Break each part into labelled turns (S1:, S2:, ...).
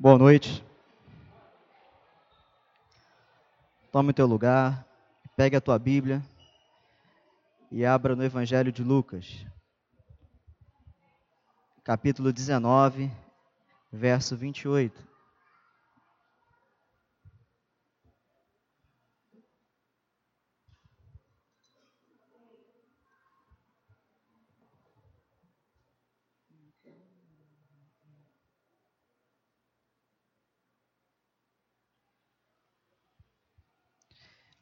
S1: Boa noite. Tome o teu lugar, pegue a tua Bíblia e abra no Evangelho de Lucas, capítulo 19, verso 28.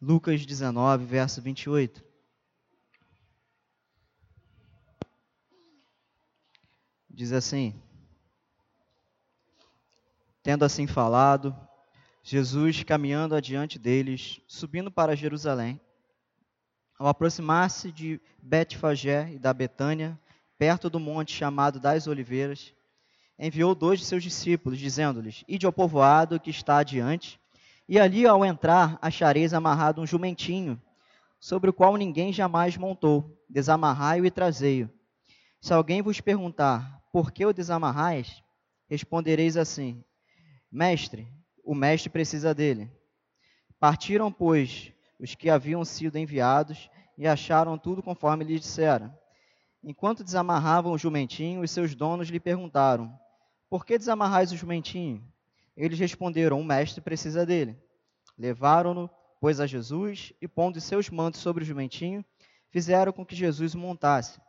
S1: Lucas 19, verso 28. Diz assim: Tendo assim falado, Jesus, caminhando adiante deles, subindo para Jerusalém, ao aproximar-se de Betfagé e da Betânia, perto do monte chamado das Oliveiras, enviou dois de seus discípulos, dizendo-lhes: Ide ao povoado que está adiante, e ali, ao entrar, achareis amarrado um jumentinho, sobre o qual ninguém jamais montou. Desamarrai-o e trazei-o. Se alguém vos perguntar, por que o desamarrais? Respondereis assim: Mestre, o mestre precisa dele. Partiram, pois, os que haviam sido enviados e acharam tudo conforme lhe dissera. Enquanto desamarravam o jumentinho, os seus donos lhe perguntaram: Por que desamarrais o jumentinho? Eles responderam: O mestre precisa dele. Levaram-no, pois, a Jesus e, pondo seus mantos sobre o jumentinho, fizeram com que Jesus o montasse.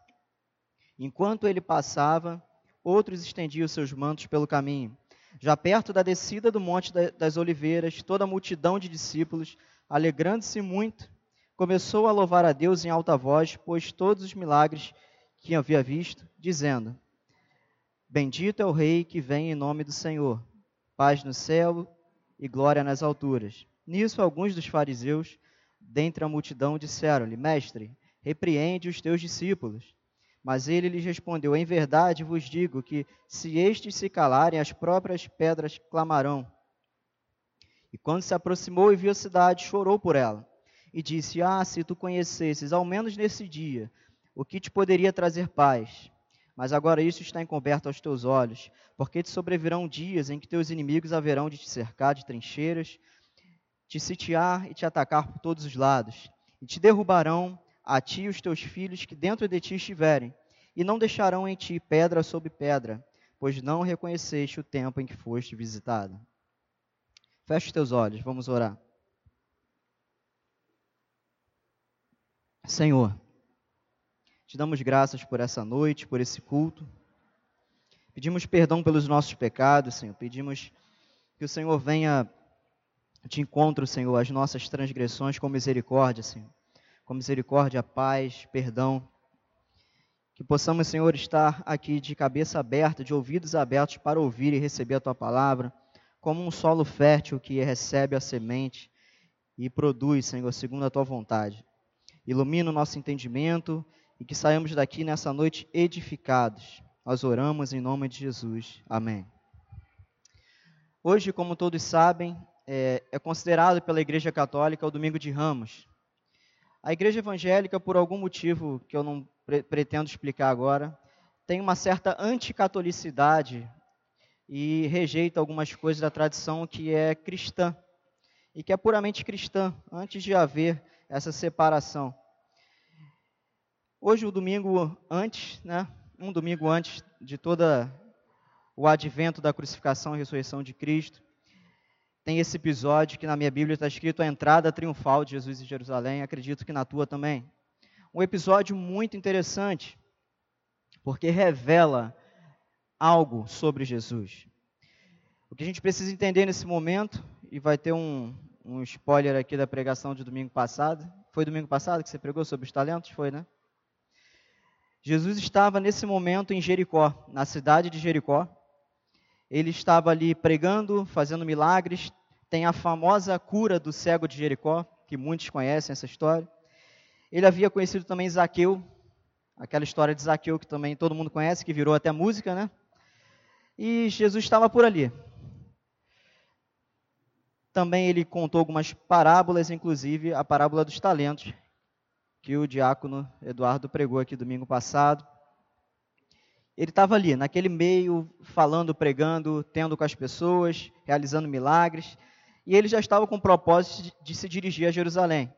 S1: Enquanto ele passava, outros estendiam seus mantos pelo caminho. Já perto da descida do Monte das Oliveiras, toda a multidão de discípulos, alegrando-se muito, começou a louvar a Deus em alta voz, pois todos os milagres que havia visto, dizendo: Bendito é o Rei que vem em nome do Senhor paz no céu e glória nas alturas. Nisso, alguns dos fariseus, dentre a multidão, disseram-lhe: Mestre, repreende os teus discípulos. Mas ele lhes respondeu: Em verdade vos digo que, se estes se calarem, as próprias pedras clamarão. E quando se aproximou e viu a cidade, chorou por ela. E disse: Ah, se tu conhecesses, ao menos nesse dia, o que te poderia trazer paz mas agora isso está encoberto aos teus olhos, porque te sobrevirão dias em que teus inimigos haverão de te cercar de trincheiras, te sitiar e te atacar por todos os lados, e te derrubarão a ti e os teus filhos que dentro de ti estiverem, e não deixarão em ti pedra sobre pedra, pois não reconheceste o tempo em que foste visitado. Feche os teus olhos, vamos orar. Senhor, te damos graças por essa noite, por esse culto. Pedimos perdão pelos nossos pecados, Senhor. Pedimos que o Senhor venha de encontro, Senhor, às nossas transgressões com misericórdia, Senhor. Com misericórdia, paz, perdão. Que possamos, Senhor, estar aqui de cabeça aberta, de ouvidos abertos para ouvir e receber a tua palavra, como um solo fértil que recebe a semente e produz, Senhor, segundo a tua vontade. Ilumina o nosso entendimento e que saiamos daqui nessa noite edificados. Nós oramos em nome de Jesus. Amém. Hoje, como todos sabem, é, é considerado pela Igreja Católica o Domingo de Ramos. A Igreja Evangélica, por algum motivo que eu não pre pretendo explicar agora, tem uma certa anticatolicidade e rejeita algumas coisas da tradição que é cristã e que é puramente cristã, antes de haver essa separação. Hoje, o domingo antes, né, um domingo antes de toda o advento da crucificação e ressurreição de Cristo, tem esse episódio que na minha Bíblia está escrito a entrada triunfal de Jesus em Jerusalém, acredito que na tua também. Um episódio muito interessante, porque revela algo sobre Jesus. O que a gente precisa entender nesse momento, e vai ter um, um spoiler aqui da pregação de domingo passado. Foi domingo passado que você pregou sobre os talentos? Foi, né? Jesus estava nesse momento em Jericó, na cidade de Jericó. Ele estava ali pregando, fazendo milagres. Tem a famosa cura do cego de Jericó, que muitos conhecem essa história. Ele havia conhecido também Zaqueu, aquela história de Zaqueu que também todo mundo conhece, que virou até música, né? E Jesus estava por ali. Também ele contou algumas parábolas, inclusive a parábola dos talentos, que o diácono Eduardo pregou aqui domingo passado. Ele estava ali, naquele meio, falando, pregando, tendo com as pessoas, realizando milagres, e ele já estava com o propósito de, se dirigir a Jerusalém.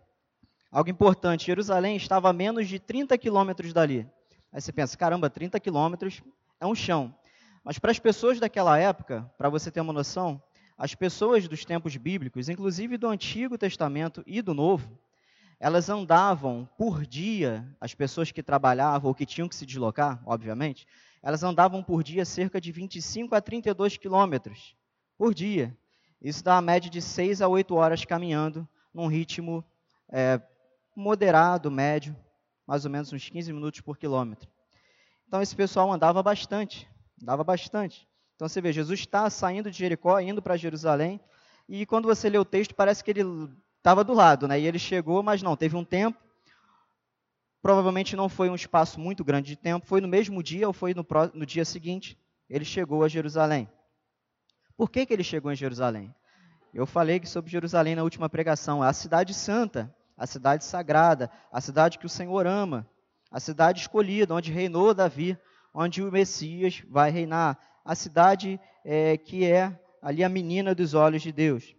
S1: Algo importante, Jerusalém estava a menos de 30 quilômetros dali. Aí você pensa, caramba, 30 quilômetros é um chão. Mas para as pessoas daquela época, para você ter uma noção, as pessoas dos tempos bíblicos, inclusive do Antigo Testamento e do Novo, elas andavam por dia, as pessoas que trabalhavam ou que tinham que se deslocar, obviamente, elas andavam por dia cerca de 25 a 32 quilômetros por dia. Isso dá uma média de 6 a 8 horas caminhando, num ritmo é, moderado, médio, mais ou menos uns 15 minutos por quilômetro. Então esse pessoal andava bastante, andava bastante. Então você vê, Jesus está saindo de Jericó, indo para Jerusalém, e quando você lê o texto, parece que ele estava do lado, né? E ele chegou, mas não, teve um tempo, Provavelmente não foi um espaço muito grande de tempo, foi no mesmo dia ou foi no, no dia seguinte, ele chegou a Jerusalém. Por que, que ele chegou em Jerusalém? Eu falei sobre Jerusalém na última pregação, a cidade santa, a cidade sagrada, a cidade que o Senhor ama, a cidade escolhida, onde reinou Davi, onde o Messias vai reinar, a cidade é, que é ali a menina dos olhos de Deus.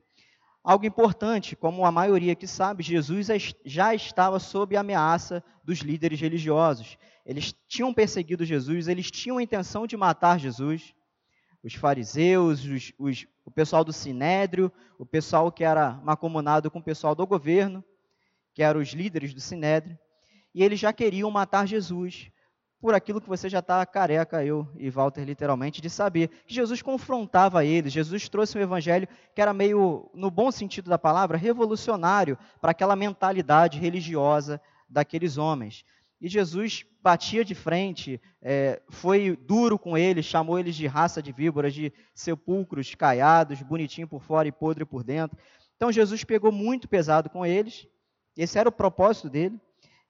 S1: Algo importante, como a maioria que sabe, Jesus já estava sob a ameaça dos líderes religiosos. Eles tinham perseguido Jesus, eles tinham a intenção de matar Jesus. Os fariseus, os, os, o pessoal do sinédrio, o pessoal que era macomunado com o pessoal do governo, que eram os líderes do sinédrio, e eles já queriam matar Jesus por aquilo que você já está careca, eu e Walter, literalmente, de saber Jesus confrontava eles. Jesus trouxe um evangelho que era meio, no bom sentido da palavra, revolucionário para aquela mentalidade religiosa daqueles homens. E Jesus batia de frente, é, foi duro com eles, chamou eles de raça de víboras, de sepulcros caiados, bonitinho por fora e podre por dentro. Então Jesus pegou muito pesado com eles, esse era o propósito dele,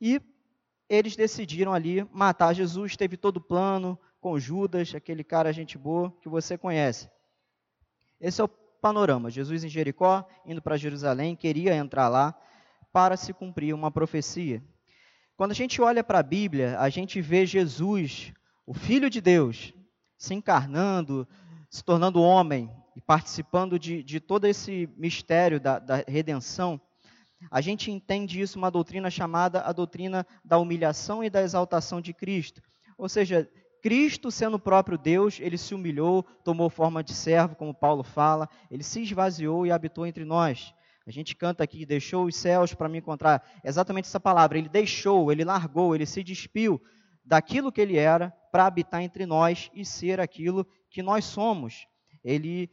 S1: e eles decidiram ali matar Jesus. Teve todo o plano com Judas, aquele cara gente boa que você conhece. Esse é o panorama. Jesus em Jericó, indo para Jerusalém, queria entrar lá para se cumprir uma profecia. Quando a gente olha para a Bíblia, a gente vê Jesus, o Filho de Deus, se encarnando, se tornando homem e participando de, de todo esse mistério da, da redenção. A gente entende isso uma doutrina chamada a doutrina da humilhação e da exaltação de Cristo. Ou seja, Cristo, sendo o próprio Deus, ele se humilhou, tomou forma de servo, como Paulo fala, ele se esvaziou e habitou entre nós. A gente canta aqui, deixou os céus para me encontrar. Exatamente essa palavra, ele deixou, ele largou, ele se despiu daquilo que ele era para habitar entre nós e ser aquilo que nós somos. Ele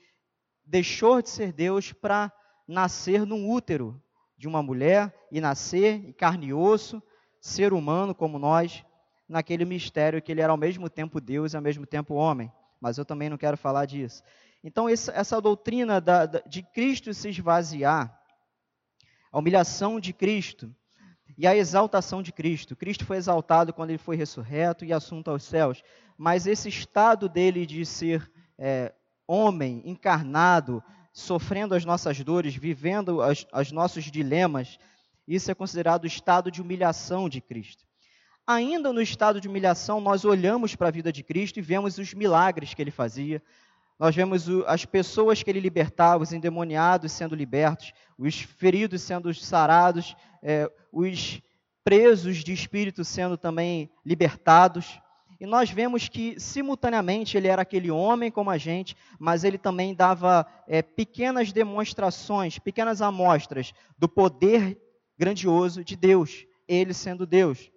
S1: deixou de ser Deus para nascer num útero, de uma mulher e nascer, em carne e osso, ser humano como nós, naquele mistério que ele era ao mesmo tempo Deus e ao mesmo tempo homem. Mas eu também não quero falar disso. Então, essa doutrina de Cristo se esvaziar, a humilhação de Cristo e a exaltação de Cristo. Cristo foi exaltado quando ele foi ressurreto e assunto aos céus. Mas esse estado dele de ser é, homem, encarnado, sofrendo as nossas dores, vivendo os nossos dilemas, isso é considerado o estado de humilhação de Cristo. Ainda no estado de humilhação, nós olhamos para a vida de Cristo e vemos os milagres que ele fazia, nós vemos as pessoas que ele libertava, os endemoniados sendo libertos, os feridos sendo sarados, é, os presos de espírito sendo também libertados. E nós vemos que, simultaneamente, ele era aquele homem como a gente, mas ele também dava é, pequenas demonstrações, pequenas amostras do poder grandioso de Deus, ele sendo Deus.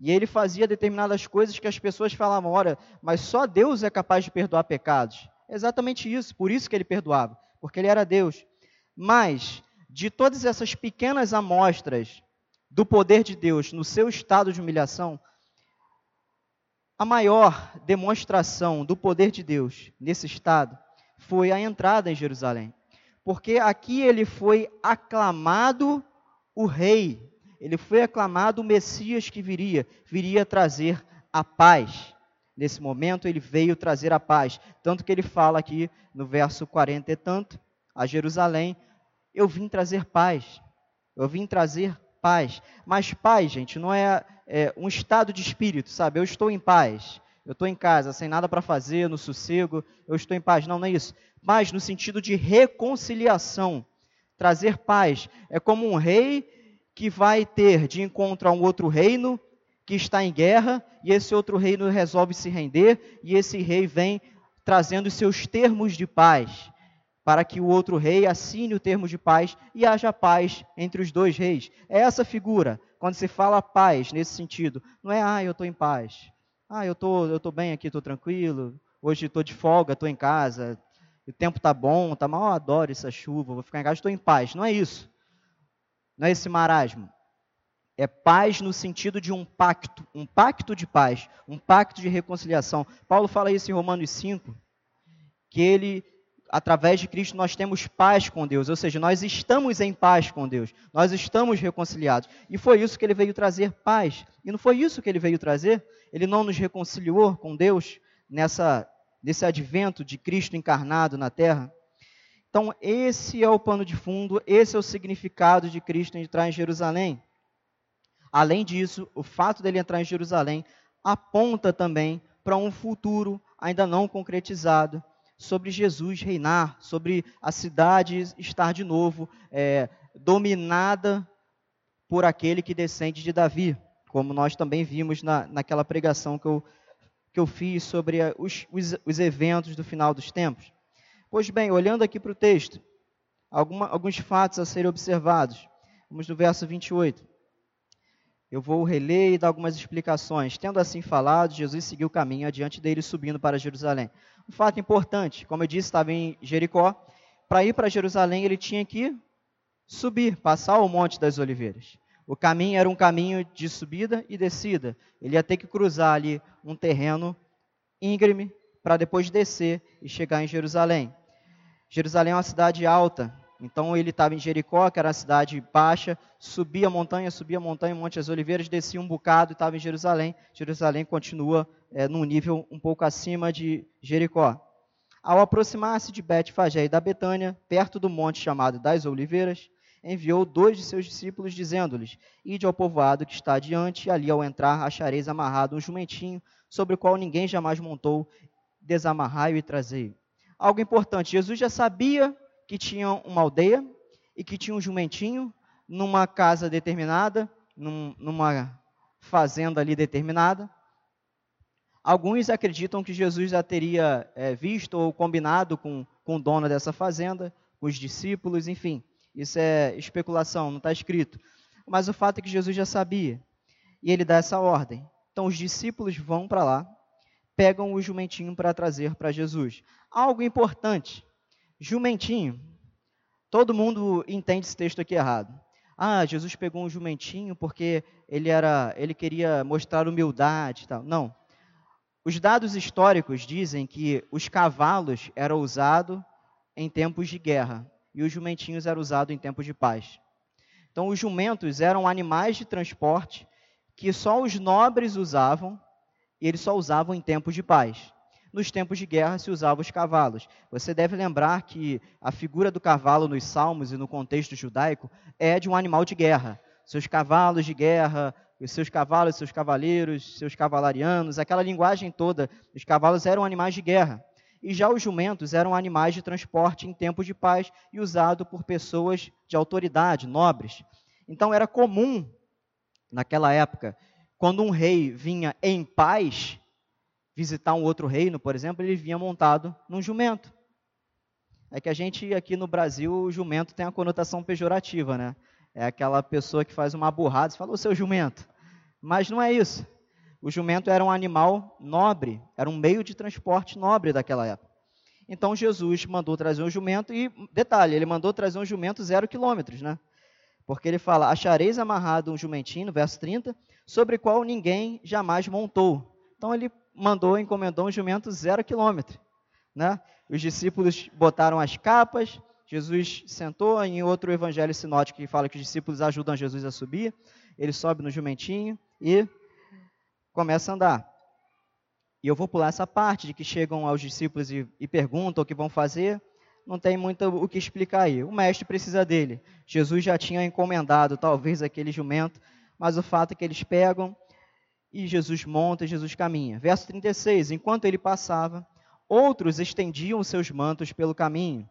S1: E ele fazia determinadas coisas que as pessoas falavam: ora, mas só Deus é capaz de perdoar pecados. exatamente isso, por isso que ele perdoava, porque ele era Deus. Mas, de todas essas pequenas amostras do poder de Deus no seu estado de humilhação, a maior demonstração do poder de Deus nesse estado foi a entrada em Jerusalém. Porque aqui ele foi aclamado o rei, ele foi aclamado o Messias que viria, viria trazer a paz. Nesse momento ele veio trazer a paz. Tanto que ele fala aqui no verso 40 e tanto, a Jerusalém, eu vim trazer paz. Eu vim trazer paz. Mas paz, gente, não é, é um estado de espírito, sabe? Eu estou em paz. eu estou em casa, sem nada para fazer, no sossego, eu estou em paz. Não, não é isso. Mas no sentido de reconciliação, trazer paz. É como um rei que vai ter de encontro a um outro reino que está em guerra, e esse outro reino resolve se render, e esse rei vem trazendo seus termos de paz, para que o outro rei assine o termo de paz e haja paz entre os dois reis. É essa figura, quando se fala paz nesse sentido, não é, ah, eu estou em paz, ah, eu tô, estou tô bem aqui, estou tranquilo, hoje estou de folga, estou em casa, o tempo está bom, está mal, eu adoro essa chuva, vou ficar em casa, estou em paz. Não é isso. Não é esse marasmo é paz no sentido de um pacto, um pacto de paz, um pacto de reconciliação. Paulo fala isso em Romanos 5, que ele, através de Cristo, nós temos paz com Deus, ou seja, nós estamos em paz com Deus, nós estamos reconciliados. E foi isso que ele veio trazer paz. E não foi isso que ele veio trazer? Ele não nos reconciliou com Deus nessa, nesse advento de Cristo encarnado na terra? Então, esse é o pano de fundo, esse é o significado de Cristo entrar em Jerusalém. Além disso, o fato dele entrar em Jerusalém aponta também para um futuro ainda não concretizado sobre Jesus reinar, sobre a cidade estar de novo é, dominada por aquele que descende de Davi, como nós também vimos na, naquela pregação que eu, que eu fiz sobre a, os, os, os, eventos do final dos tempos. Pois bem, olhando aqui para o texto, alguma, alguns fatos a serem observados. Vamos no verso 28. Eu vou reler e dar algumas explicações. Tendo assim falado, Jesus seguiu o caminho adiante dele, subindo para Jerusalém. Um fato importante, como eu disse, estava em Jericó. Para ir para Jerusalém, ele tinha que subir, passar o Monte das Oliveiras. O caminho era um caminho de subida e descida. Ele ia ter que cruzar ali um terreno íngreme para depois descer e chegar em Jerusalém. Jerusalém é uma cidade alta, então ele estava em Jericó, que era a cidade baixa, subia a montanha, subia a montanha, Monte das Oliveiras, descia um bocado e estava em Jerusalém. Jerusalém continua é, num nível um pouco acima de Jericó. Ao aproximar-se de Bet-Fagé e da Betânia, perto do monte chamado das Oliveiras, enviou dois de seus discípulos, dizendo-lhes: Ide ao povoado que está adiante, e ali ao entrar achareis amarrado um jumentinho, sobre o qual ninguém jamais montou, desamarrai-o e trazei-o. Algo importante, Jesus já sabia que tinha uma aldeia e que tinha um jumentinho numa casa determinada, num, numa fazenda ali determinada. Alguns acreditam que Jesus já teria é, visto ou combinado com, com o dono dessa fazenda, com os discípulos, enfim. Isso é especulação, não está escrito. Mas o fato é que Jesus já sabia. E ele dá essa ordem. Então os discípulos vão para lá, pegam o jumentinho para trazer para Jesus. Algo importante Jumentinho. Todo mundo entende esse texto aqui errado. Ah, Jesus pegou um jumentinho porque ele era, ele queria mostrar humildade, tal. Não. Os dados históricos dizem que os cavalos eram usados em tempos de guerra e os jumentinhos eram usados em tempos de paz. Então, os jumentos eram animais de transporte que só os nobres usavam e eles só usavam em tempos de paz nos tempos de guerra se usavam os cavalos. Você deve lembrar que a figura do cavalo nos salmos e no contexto judaico é de um animal de guerra. Seus cavalos de guerra, os seus cavalos, seus cavaleiros, seus cavalarianos, aquela linguagem toda, os cavalos eram animais de guerra. E já os jumentos eram animais de transporte em tempos de paz e usado por pessoas de autoridade, nobres. Então era comum, naquela época, quando um rei vinha em paz, visitar um outro reino, por exemplo, ele vinha montado num jumento. É que a gente aqui no Brasil, o jumento tem a conotação pejorativa, né? É aquela pessoa que faz uma burrada e fala, o seu jumento. Mas não é isso. O jumento era um animal nobre, era um meio de transporte nobre daquela época. Então Jesus mandou trazer um jumento e, detalhe, ele mandou trazer um jumento zero quilômetros, né? Porque ele fala, achareis amarrado um jumentinho, verso 30, sobre qual ninguém jamais montou. Então ele mandou, encomendou um jumento zero quilômetro. Né? Os discípulos botaram as capas, Jesus sentou, em outro evangelho sinótico que fala que os discípulos ajudam Jesus a subir, ele sobe no jumentinho e começa a andar. E eu vou pular essa parte de que chegam aos discípulos e, e perguntam o que vão fazer. Não tem muito o que explicar aí. O mestre precisa dele. Jesus já tinha encomendado talvez aquele jumento, mas o fato é que eles pegam e Jesus monta e Jesus caminha. Verso 36: Enquanto ele passava, outros estendiam seus mantos pelo caminho.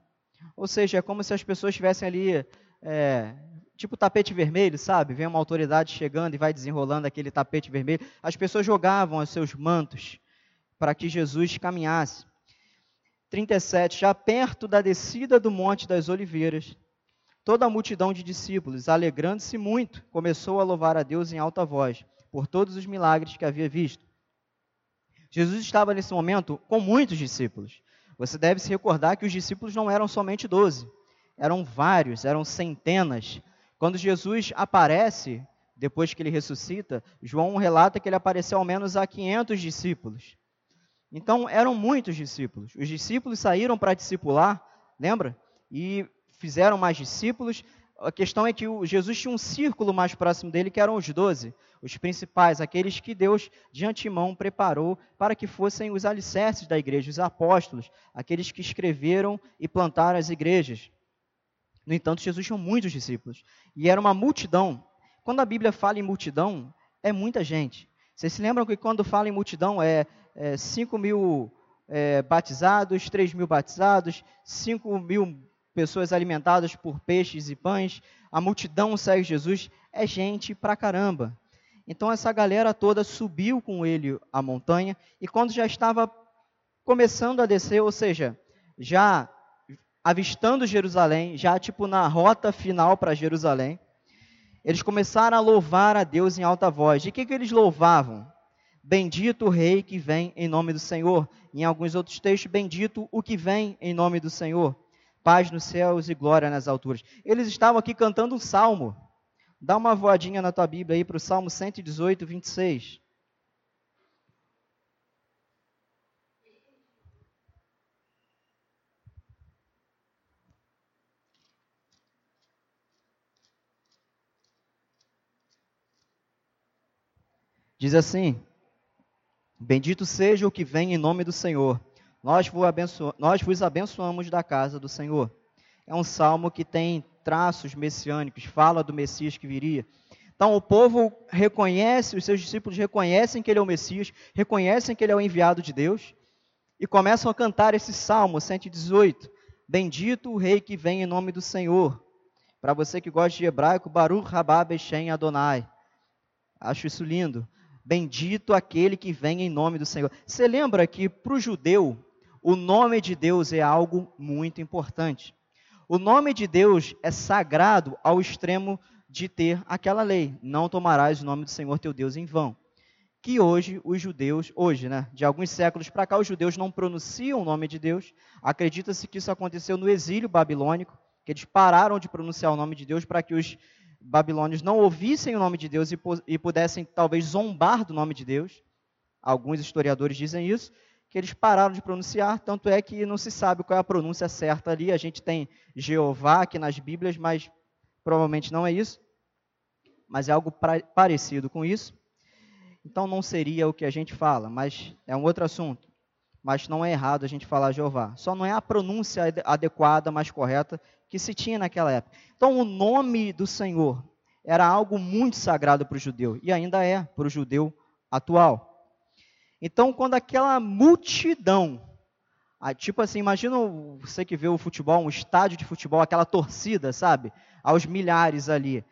S1: Ou seja, é como se as pessoas estivessem ali, é, tipo tapete vermelho, sabe? Vem uma autoridade chegando e vai desenrolando aquele tapete vermelho. As pessoas jogavam os seus mantos para que Jesus caminhasse. 37. Já perto da descida do Monte das Oliveiras, toda a multidão de discípulos, alegrando-se muito, começou a louvar a Deus em alta voz por todos os milagres que havia visto. Jesus estava nesse momento com muitos discípulos. Você deve se recordar que os discípulos não eram somente doze, eram vários, eram centenas. Quando Jesus aparece, depois que ele ressuscita, João relata que ele apareceu ao menos a 500 discípulos. Então, eram muitos discípulos. Os discípulos saíram para discipular, lembra? E fizeram mais discípulos, a questão é que Jesus tinha um círculo mais próximo dele, que eram os doze, os principais, aqueles que Deus de antemão preparou para que fossem os alicerces da igreja, os apóstolos, aqueles que escreveram e plantaram as igrejas. No entanto, Jesus tinha muitos discípulos e era uma multidão. Quando a Bíblia fala em multidão, é muita gente. Vocês se lembram que quando fala em multidão é, é 5 mil é, batizados, 3 mil batizados, 5 mil pessoas alimentadas por peixes e pães, a multidão segue Jesus, é gente pra caramba. Então essa galera toda subiu com ele a montanha e quando já estava começando a descer, ou seja, já avistando Jerusalém, já tipo na rota final para Jerusalém, eles começaram a louvar a Deus em alta voz. De que, que eles louvavam? Bendito o rei que vem em nome do Senhor. Em alguns outros textos, bendito o que vem em nome do Senhor paz nos céus e glória nas alturas. Eles estavam aqui cantando um salmo. Dá uma voadinha na tua Bíblia aí para o Salmo 118, 26. Diz assim: Bendito seja o que vem em nome do Senhor. Nós vos, abenço... Nós vos abençoamos da casa do Senhor. É um salmo que tem traços messiânicos, fala do Messias que viria. Então o povo reconhece, os seus discípulos reconhecem que ele é o Messias, reconhecem que ele é o enviado de Deus e começam a cantar esse salmo 118. Bendito o rei que vem em nome do Senhor. Para você que gosta de hebraico, Baruch Rabá Beshem Adonai. Acho isso lindo. Bendito aquele que vem em nome do Senhor. Você lembra que para o judeu, o nome de Deus é algo muito importante. O nome de Deus é sagrado ao extremo de ter aquela lei: não tomarás o nome do Senhor teu Deus em vão. Que hoje os judeus, hoje, né, de alguns séculos para cá, os judeus não pronunciam o nome de Deus. Acredita-se que isso aconteceu no exílio babilônico, que eles pararam de pronunciar o nome de Deus para que os babilônios não ouvissem o nome de Deus e, e pudessem talvez zombar do nome de Deus. Alguns historiadores dizem isso que eles pararam de pronunciar, tanto é que não se sabe qual é a pronúncia certa ali. A gente tem Jeová aqui nas Bíblias, mas provavelmente não é isso. Mas é algo parecido com isso. Então não seria o que a gente fala, mas é um outro assunto. Mas não é errado a gente falar Jeová. Só não é a pronúncia adequada, mais correta, que se tinha naquela época. Então o nome do Senhor era algo muito sagrado para o judeu, e ainda é para o judeu atual. Então, quando aquela multidão, tipo assim, imagina você que vê o futebol, um estádio de futebol, aquela torcida, sabe? Aos milhares ali,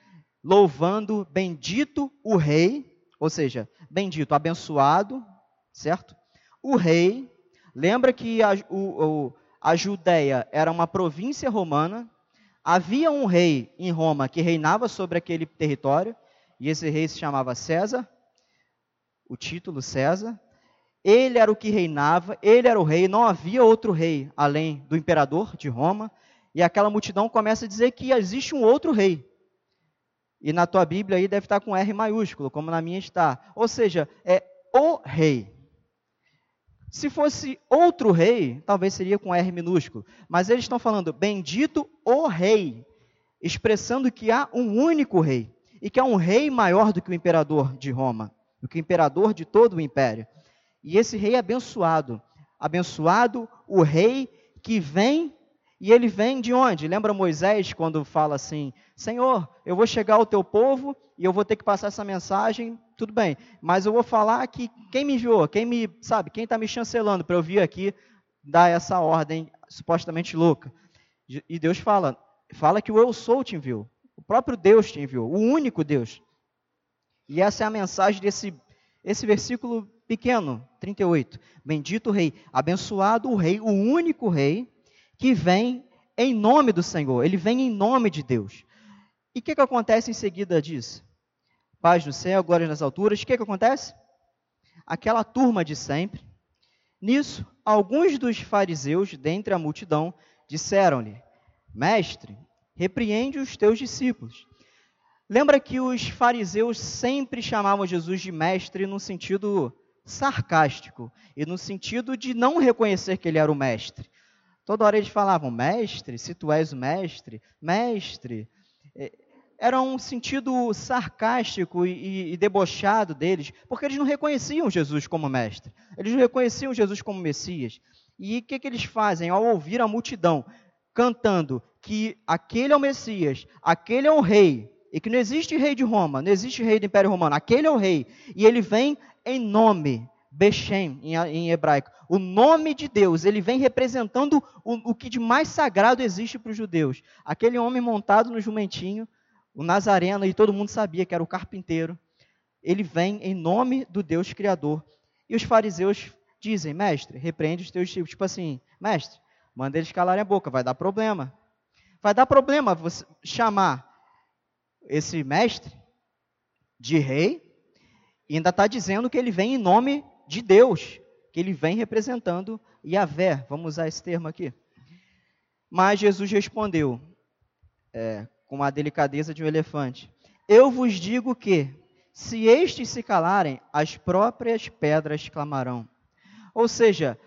S1: louvando, bendito o rei, ou seja, bendito, abençoado, certo? O rei, lembra que a, o, a Judéia era uma província romana, havia um rei em Roma que reinava sobre aquele território, e esse rei se chamava César, o título César, ele era o que reinava, ele era o rei, não havia outro rei além do imperador de Roma. E aquela multidão começa a dizer que existe um outro rei. E na tua Bíblia aí deve estar com R maiúsculo, como na minha está. Ou seja, é o rei. Se fosse outro rei, talvez seria com R minúsculo. Mas eles estão falando, bendito o rei, expressando que há um único rei. E que há um rei maior do que o imperador de Roma, do que o imperador de todo o império. E esse rei é abençoado. Abençoado o rei que vem, e ele vem de onde? Lembra Moisés quando fala assim: Senhor, eu vou chegar ao teu povo e eu vou ter que passar essa mensagem tudo bem. Mas eu vou falar que quem me enviou, quem me, sabe, quem está me chancelando para eu vir aqui dar essa ordem supostamente louca. E Deus fala, fala que o eu sou te enviou. O próprio Deus te enviou, o único Deus. E essa é a mensagem desse esse versículo pequeno, 38. Bendito o rei, abençoado o rei, o único rei que vem em nome do Senhor. Ele vem em nome de Deus. E o que, que acontece em seguida disso? Paz no céu, glória nas alturas. O que, que acontece? Aquela turma de sempre. Nisso, alguns dos fariseus, dentre a multidão, disseram-lhe: Mestre, repreende os teus discípulos. Lembra que os fariseus sempre chamavam Jesus de mestre no sentido sarcástico e no sentido de não reconhecer que ele era o mestre. Toda hora eles falavam, mestre, se tu és o mestre, mestre. É, era um sentido sarcástico e, e, debochado deles, porque eles não reconheciam Jesus como mestre, eles não reconheciam Jesus como Messias. E o que, que eles fazem ao ouvir a multidão cantando que aquele é o Messias, aquele é o rei, e que não existe rei de Roma, não existe rei do Império Romano, aquele é o rei, e ele vem em nome, Bechem em, hebraico, o nome de Deus, ele vem representando o, o que de mais sagrado existe para os judeus. Aquele homem montado no jumentinho, o Nazareno, e todo mundo sabia que era o carpinteiro, ele vem em nome do Deus Criador. E os fariseus dizem, mestre, repreende os teus discípulos. Tipo assim, mestre, manda eles calarem a boca, vai dar problema. Vai dar problema você chamar esse mestre de rei e ainda está dizendo que ele vem em nome de Deus, que ele vem representando Yahvé. Vamos usar esse termo aqui. Mas Jesus respondeu, é, com a delicadeza de um elefante: Eu vos digo que, se estes se calarem, as próprias pedras clamarão. Ou seja,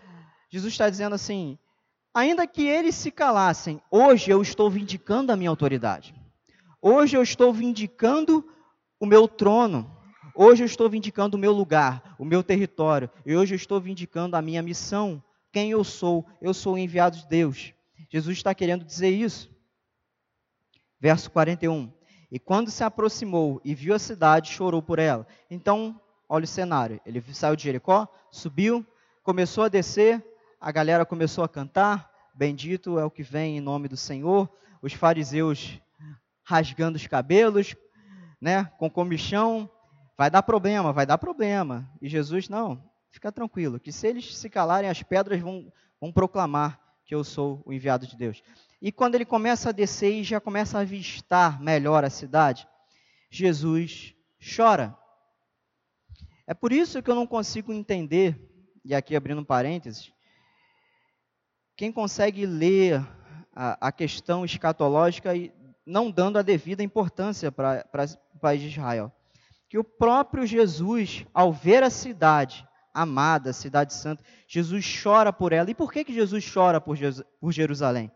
S1: Jesus está dizendo assim: ainda que eles se calassem, hoje eu estou vindicando a minha autoridade. Hoje eu estou vindicando o meu trono. Hoje eu estou vindicando o meu lugar, o meu território. E hoje eu estou vindicando a minha missão. Quem eu sou? Eu sou o enviado de Deus. Jesus está querendo dizer isso. Verso 41. E quando se aproximou e viu a cidade, chorou por ela. Então, olha o cenário. Ele saiu de Jericó, subiu, começou a descer, a galera começou a cantar. Bendito é o que vem em nome do Senhor. Os fariseus rasgando os cabelos, né, com comichão, vai dar problema, vai dar problema. E Jesus, não, fica tranquilo, que se eles se calarem, as pedras vão, vão proclamar que eu sou o enviado de Deus. E quando ele começa a descer e já começa a avistar melhor a cidade, Jesus chora. É por isso que eu não consigo entender, e aqui abrindo parênteses, quem consegue ler a, a questão escatológica e não dando a devida importância para o país de Israel. Que o próprio Jesus, ao ver a cidade amada, a cidade santa, Jesus chora por ela. E por que, que Jesus chora por, por Jerusalém?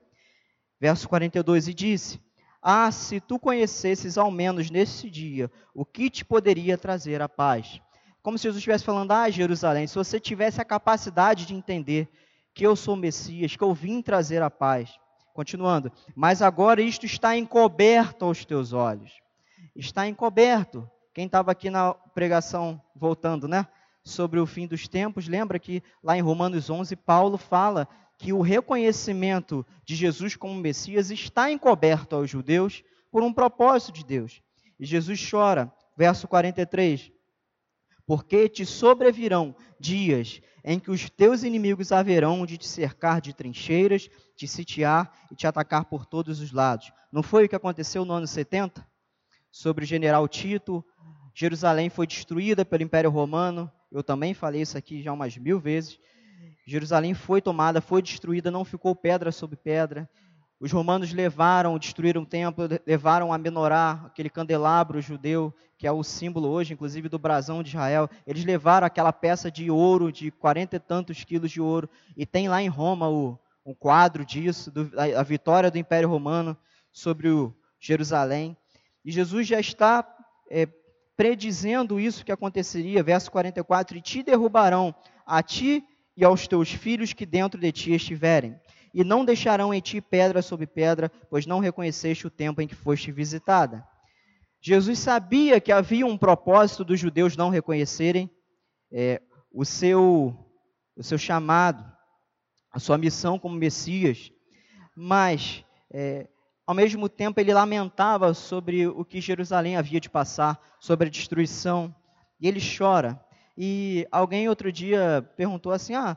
S1: Verso 42, e disse, Ah, se tu conhecesses ao menos nesse dia o que te poderia trazer a paz. Como se Jesus estivesse falando, ah, Jerusalém, se você tivesse a capacidade de entender que eu sou o Messias, que eu vim trazer a paz, Continuando, mas agora isto está encoberto aos teus olhos. Está encoberto. Quem estava aqui na pregação, voltando, né? Sobre o fim dos tempos, lembra que lá em Romanos 11, Paulo fala que o reconhecimento de Jesus como Messias está encoberto aos judeus por um propósito de Deus. E Jesus chora, verso 43, porque te sobrevirão dias em que os teus inimigos haverão de te cercar de trincheiras, te sitiar e te atacar por todos os lados. Não foi o que aconteceu no ano 70? Sobre o general Tito, Jerusalém foi destruída pelo Império Romano. Eu também falei isso aqui já umas mil vezes. Jerusalém foi tomada, foi destruída, não ficou pedra sobre pedra. Os romanos levaram, destruíram o templo, levaram a menorá, aquele candelabro judeu, que é o símbolo hoje, inclusive, do brasão de Israel. Eles levaram aquela peça de ouro, de quarenta e tantos quilos de ouro, e tem lá em Roma o, um quadro disso, do, a, a, vitória do Império Romano sobre o Jerusalém. E Jesus já está é, predizendo isso que aconteceria, verso 44, e te derrubarão a ti e aos teus filhos que dentro de ti estiverem e não deixarão em ti pedra sobre pedra, pois não reconheceste o tempo em que foste visitada. Jesus sabia que havia um propósito dos judeus não reconhecerem é, o, seu, o seu chamado, a sua missão como Messias, mas é, ao mesmo tempo ele lamentava sobre o que Jerusalém havia de passar, sobre a destruição, e ele chora. E alguém outro dia perguntou assim: ah,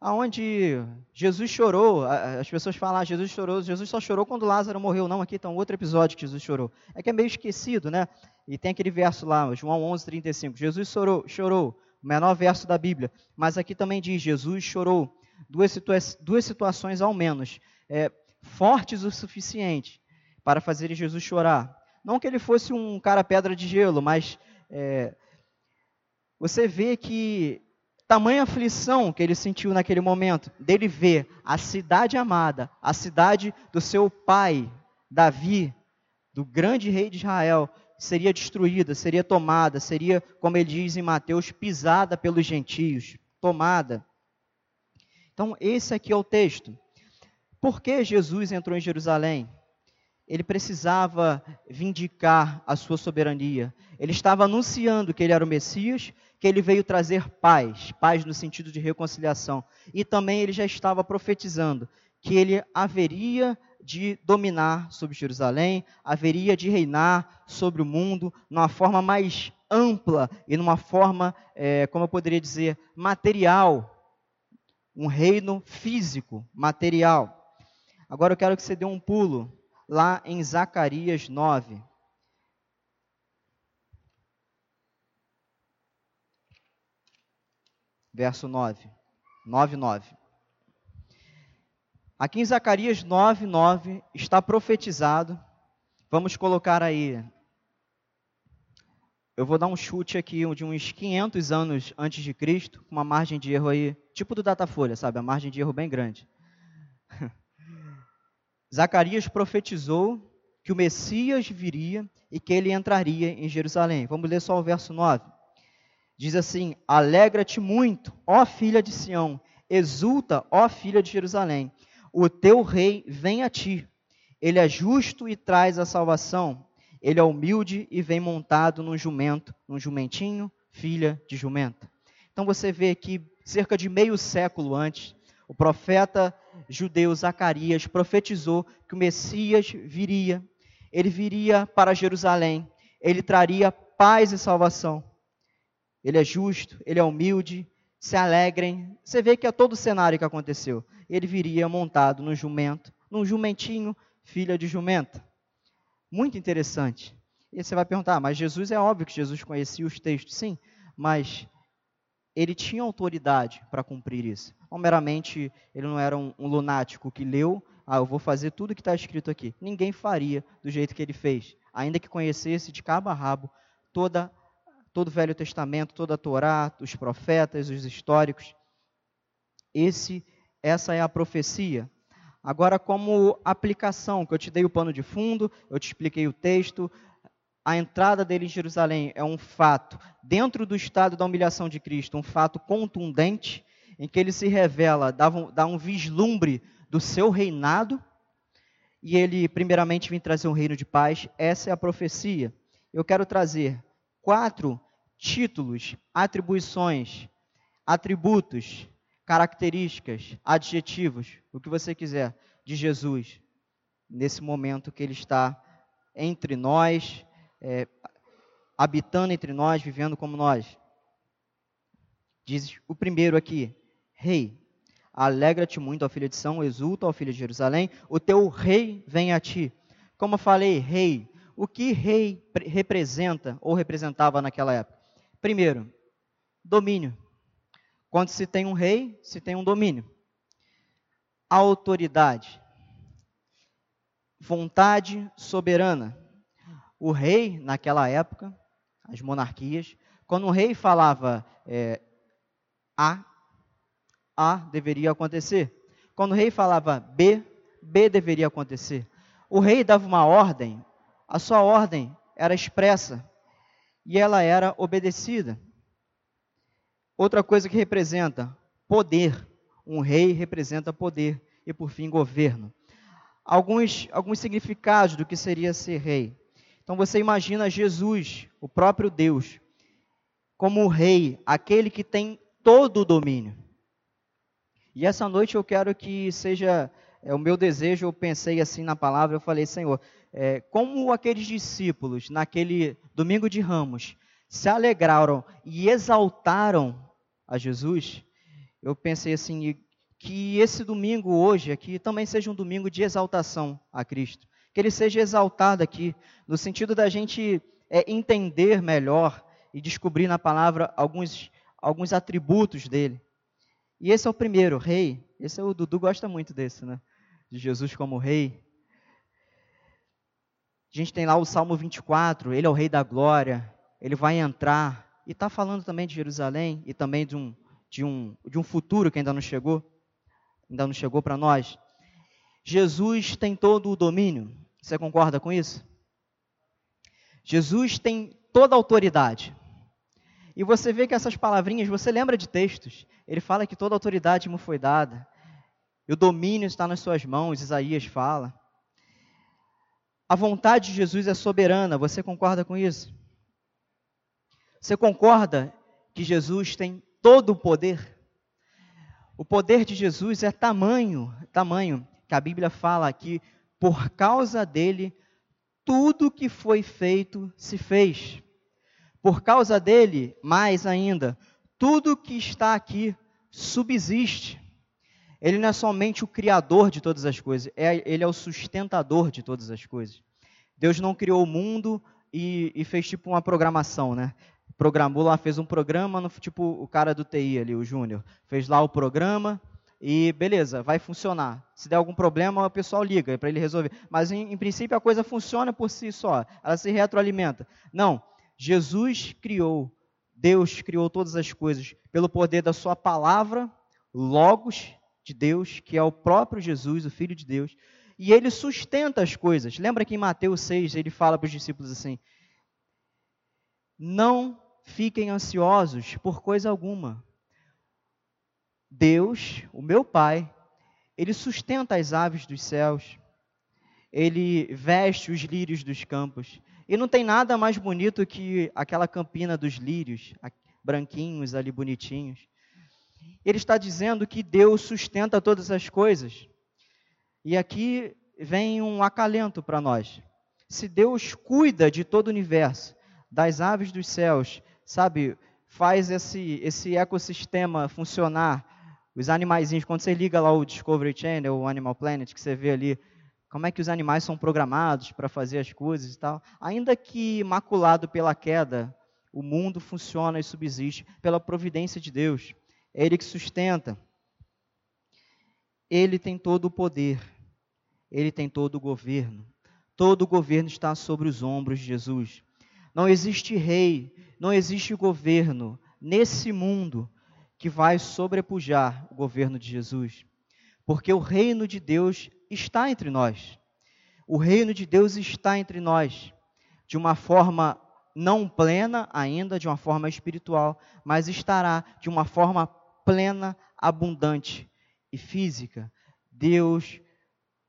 S1: aonde Jesus chorou, as pessoas falam, ah, Jesus chorou, Jesus só chorou quando Lázaro morreu. Não, aqui um outro episódio que Jesus chorou. É que é meio esquecido, né? E tem aquele verso lá, João 11, 35. Jesus chorou, chorou, o menor verso da Bíblia. Mas aqui também diz, Jesus chorou. Duas, situa duas situações ao menos, é, fortes o suficiente para fazer Jesus chorar. Não que ele fosse um cara pedra de gelo, mas é, você vê que tamanha aflição que ele sentiu naquele momento, dele ver a cidade amada, a cidade do seu pai, Davi, do grande rei de Israel, seria destruída, seria tomada, seria, como ele diz em Mateus, pisada pelos gentios, tomada. Então, esse aqui é o texto. Por que Jesus entrou em Jerusalém? Ele precisava vindicar a sua soberania. Ele estava anunciando que ele era o Messias que ele veio trazer paz, paz no sentido de reconciliação. E também ele já estava profetizando que ele haveria de dominar sobre Jerusalém, haveria de reinar sobre o mundo, numa forma mais ampla e numa forma, é, como eu poderia dizer, material. Um reino físico, material. Agora eu quero que você dê um pulo lá em Zacarias 9. Verso 9. 9, 9. Aqui em Zacarias 9, 9 está profetizado. Vamos colocar aí. Eu vou dar um chute aqui de uns 500 anos antes de Cristo, com uma margem de erro aí, tipo do Datafolha, sabe? A margem de erro bem grande. Zacarias profetizou que o Messias viria e que ele entraria em Jerusalém. Vamos ler só o verso 9. Diz assim: Alegra-te muito, ó filha de Sião, exulta, ó filha de Jerusalém. O teu rei vem a ti. Ele é justo e traz a salvação. Ele é humilde e vem montado num jumento, num jumentinho, filha de jumenta. Então você vê que cerca de meio século antes, o profeta judeu Zacarias profetizou que o Messias viria. Ele viria para Jerusalém. Ele traria paz e salvação ele é justo, ele é humilde, se alegrem. Você vê que é todo o cenário que aconteceu. Ele viria montado num jumento, num jumentinho, filha de jumenta. Muito interessante. E você vai perguntar, mas Jesus é óbvio que Jesus conhecia os textos, sim, mas ele tinha autoridade para cumprir isso. Não meramente ele não era um, um lunático que leu, ah, eu vou fazer tudo que está escrito aqui. Ninguém faria do jeito que ele fez, ainda que conhecesse de cabo a rabo toda a todo o Velho Testamento, toda a Torá, os profetas, os históricos. Esse, essa é a profecia. Agora, como aplicação, que eu te dei o pano de fundo, eu te expliquei o texto, a entrada dele em Jerusalém é um fato, dentro do estado da humilhação de Cristo, um fato contundente, em que ele se revela, dá um, dá um vislumbre do seu reinado, e ele, primeiramente, vem trazer um reino de paz. Essa é a profecia. Eu quero trazer quatro títulos, atribuições, atributos, características, adjetivos, o que você quiser, de Jesus, nesse momento que ele está entre nós, é, habitando entre nós, vivendo como nós. Diz o primeiro aqui, rei. Alegra-te muito, ó filha de São, exulta, ó filha de Jerusalém, o teu rei vem a ti. Como eu falei, rei, o que rei representa ou representava naquela época? Primeiro, domínio. Quando se tem um rei, se tem um domínio. Autoridade. Vontade soberana. O rei, naquela época, as monarquias, quando o rei falava é, A, A deveria acontecer. Quando o rei falava B, B deveria acontecer. O rei dava uma ordem, a sua ordem era expressa e ela era obedecida. Outra coisa que representa poder. Um rei representa poder e, por fim, governo. Alguns, alguns significados do que seria ser rei. Então você imagina Jesus, o próprio Deus, como o rei, aquele que tem todo o domínio. E essa noite eu quero que seja é, o meu desejo, eu pensei assim na palavra, eu falei, Senhor, é, como aqueles discípulos naquele domingo de ramos se alegraram e exaltaram a Jesus, eu pensei assim, que esse domingo hoje aqui também seja um domingo de exaltação a Cristo. Que ele seja exaltado aqui, no sentido da gente é, entender melhor e descobrir na palavra alguns, alguns atributos dele. E esse é o primeiro, rei. Esse é o Dudu gosta muito desse, né? De Jesus como rei. A gente tem lá o Salmo 24, ele é o rei da glória, ele vai entrar. E está falando também de Jerusalém e também de um, de, um, de um futuro que ainda não chegou, ainda não chegou para nós. Jesus tem todo o domínio. Você concorda com isso? Jesus tem toda a autoridade. E você vê que essas palavrinhas, você lembra de textos. Ele fala que toda a autoridade me foi dada. E o domínio está nas suas mãos, Isaías fala. A vontade de Jesus é soberana, você concorda com isso? Você concorda que Jesus tem todo o poder? O poder de Jesus é tamanho, tamanho, que a Bíblia fala que por causa dele tudo que foi feito se fez. Por causa dele, mais ainda, tudo que está aqui subsiste. Ele não é somente o criador de todas as coisas, é, ele é o sustentador de todas as coisas. Deus não criou o mundo e, e fez tipo uma programação, né? Programou lá, fez um programa, no, tipo o cara do TI ali, o Júnior. Fez lá o programa e beleza, vai funcionar. Se der algum problema, o pessoal liga para ele resolver. Mas em, em princípio a coisa funciona por si só, ela se retroalimenta. Não, Jesus criou, Deus criou todas as coisas pelo poder da sua palavra, Logos de Deus, que é o próprio Jesus, o Filho de Deus, e ele sustenta as coisas. Lembra que em Mateus 6 ele fala para os discípulos assim: Não fiquem ansiosos por coisa alguma. Deus, o meu Pai, ele sustenta as aves dos céus, ele veste os lírios dos campos, e não tem nada mais bonito que aquela campina dos lírios, branquinhos ali, bonitinhos. Ele está dizendo que Deus sustenta todas as coisas. E aqui vem um acalento para nós. Se Deus cuida de todo o universo, das aves dos céus, sabe, faz esse, esse ecossistema funcionar, os animaizinhos, quando você liga lá o Discovery Channel, o Animal Planet, que você vê ali como é que os animais são programados para fazer as coisas e tal. Ainda que maculado pela queda, o mundo funciona e subsiste pela providência de Deus. É Ele que sustenta. Ele tem todo o poder. Ele tem todo o governo. Todo o governo está sobre os ombros de Jesus. Não existe rei, não existe governo nesse mundo que vai sobrepujar o governo de Jesus. Porque o reino de Deus está entre nós. O reino de Deus está entre nós, de uma forma não plena ainda, de uma forma espiritual, mas estará de uma forma plena, abundante e física. Deus,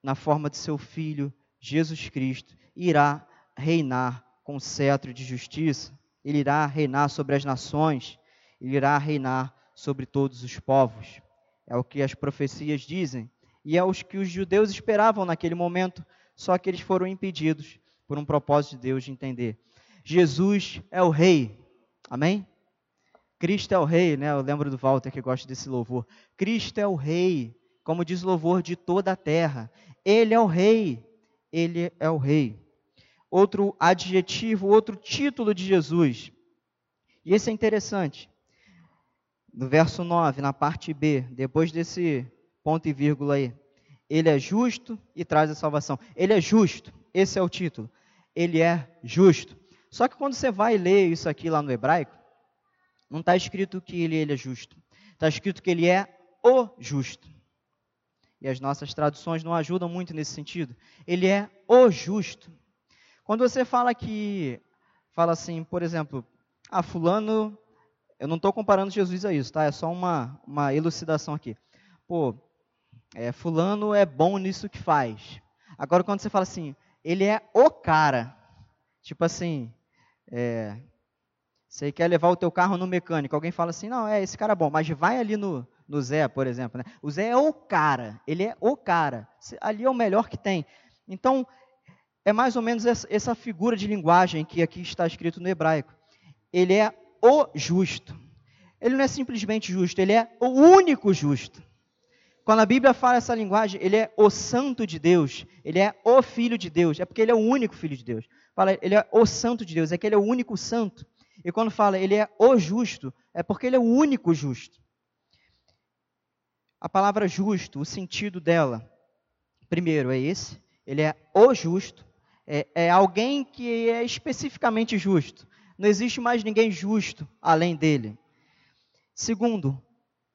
S1: na forma de seu Filho, Jesus Cristo, irá reinar com cetro de justiça. Ele irá reinar sobre as nações, ele irá reinar sobre todos os povos. É o que as profecias dizem e é os que os judeus esperavam naquele momento, só que eles foram impedidos por um propósito de Deus de entender. Jesus é o rei. Amém? Cristo é o rei, né? Eu lembro do Walter que gosta desse louvor. Cristo é o rei, como diz o louvor de toda a terra. Ele é o rei. Ele é o rei. Outro adjetivo, outro título de Jesus. E esse é interessante. No verso 9, na parte B, depois desse ponto e vírgula aí. Ele é justo e traz a salvação. Ele é justo, esse é o título. Ele é justo. Só que quando você vai ler isso aqui lá no hebraico, não está escrito que ele, ele é justo. Está escrito que ele é o justo. E as nossas traduções não ajudam muito nesse sentido. Ele é o justo. Quando você fala que, fala assim, por exemplo, ah, fulano, eu não estou comparando Jesus a isso, tá? É só uma, uma elucidação aqui. Pô, é, fulano é bom nisso que faz. Agora, quando você fala assim, ele é o cara, Tipo assim, é, você quer levar o teu carro no mecânico, alguém fala assim, não, é, esse cara é bom, mas vai ali no, no Zé, por exemplo. Né? O Zé é o cara, ele é o cara, ali é o melhor que tem. Então, é mais ou menos essa, figura de linguagem que aqui está escrito no hebraico. Ele é o justo. Ele não é simplesmente justo, ele é o único justo. Quando a Bíblia fala essa linguagem, ele é o santo de Deus, ele é o filho de Deus, é porque ele é o único filho de Deus. Fala, ele é o santo de Deus, é que ele é o único santo. E quando fala ele é o justo, é porque ele é o único justo. A palavra justo, o sentido dela, primeiro é esse, ele é o justo, é, é alguém que é especificamente justo. Não existe mais ninguém justo além dele. Segundo,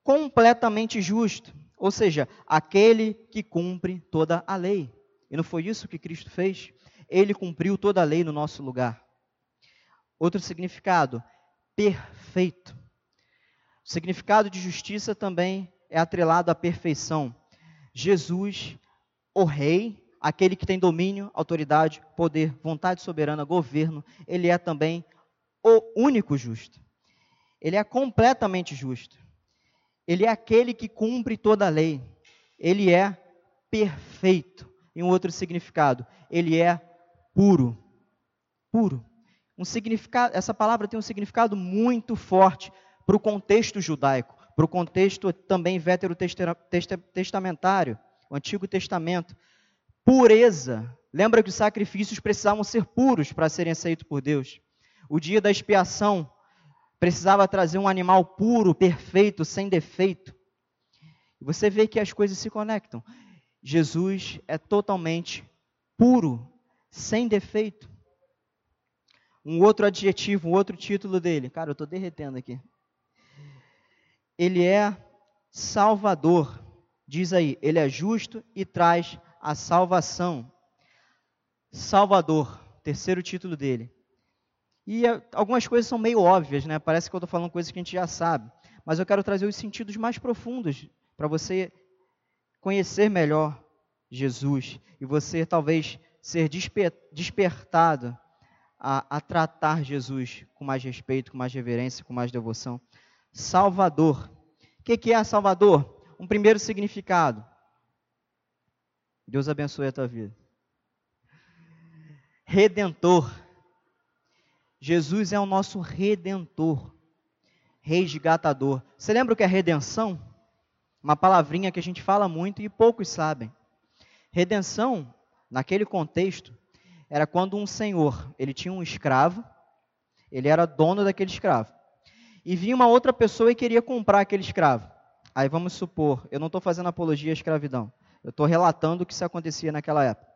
S1: completamente justo, ou seja, aquele que cumpre toda a lei. E não foi isso que Cristo fez? Ele cumpriu toda a lei no nosso lugar. Outro significado, perfeito. O significado de justiça também é atrelado à perfeição. Jesus, o Rei, aquele que tem domínio, autoridade, poder, vontade soberana, governo, ele é também o único justo. Ele é completamente justo. Ele é aquele que cumpre toda a lei. Ele é perfeito. Em um outro significado, ele é puro. Puro. Um significado, essa palavra tem um significado muito forte para o contexto judaico, para o contexto também veterotestamentário, o Antigo Testamento pureza. Lembra que os sacrifícios precisavam ser puros para serem aceitos por Deus. O dia da expiação precisava trazer um animal puro, perfeito, sem defeito. Você vê que as coisas se conectam. Jesus é totalmente puro, sem defeito. Um outro adjetivo, um outro título dele. Cara, eu estou derretendo aqui. Ele é Salvador. Diz aí, ele é justo e traz a salvação. Salvador, terceiro título dele. E eh, algumas coisas são meio óbvias, né? Parece que eu estou falando coisas que a gente já sabe. Mas eu quero trazer os sentidos mais profundos para você conhecer melhor Jesus e você talvez ser desper despertado a, a tratar Jesus com mais respeito, com mais reverência, com mais devoção. Salvador. O que, que é Salvador? Um primeiro significado: Deus abençoe a tua vida. Redentor. Jesus é o nosso redentor, resgatador. Você lembra o que é redenção? Uma palavrinha que a gente fala muito e poucos sabem. Redenção, naquele contexto, era quando um senhor, ele tinha um escravo, ele era dono daquele escravo. E vinha uma outra pessoa e queria comprar aquele escravo. Aí vamos supor, eu não estou fazendo apologia à escravidão. Eu estou relatando o que se acontecia naquela época.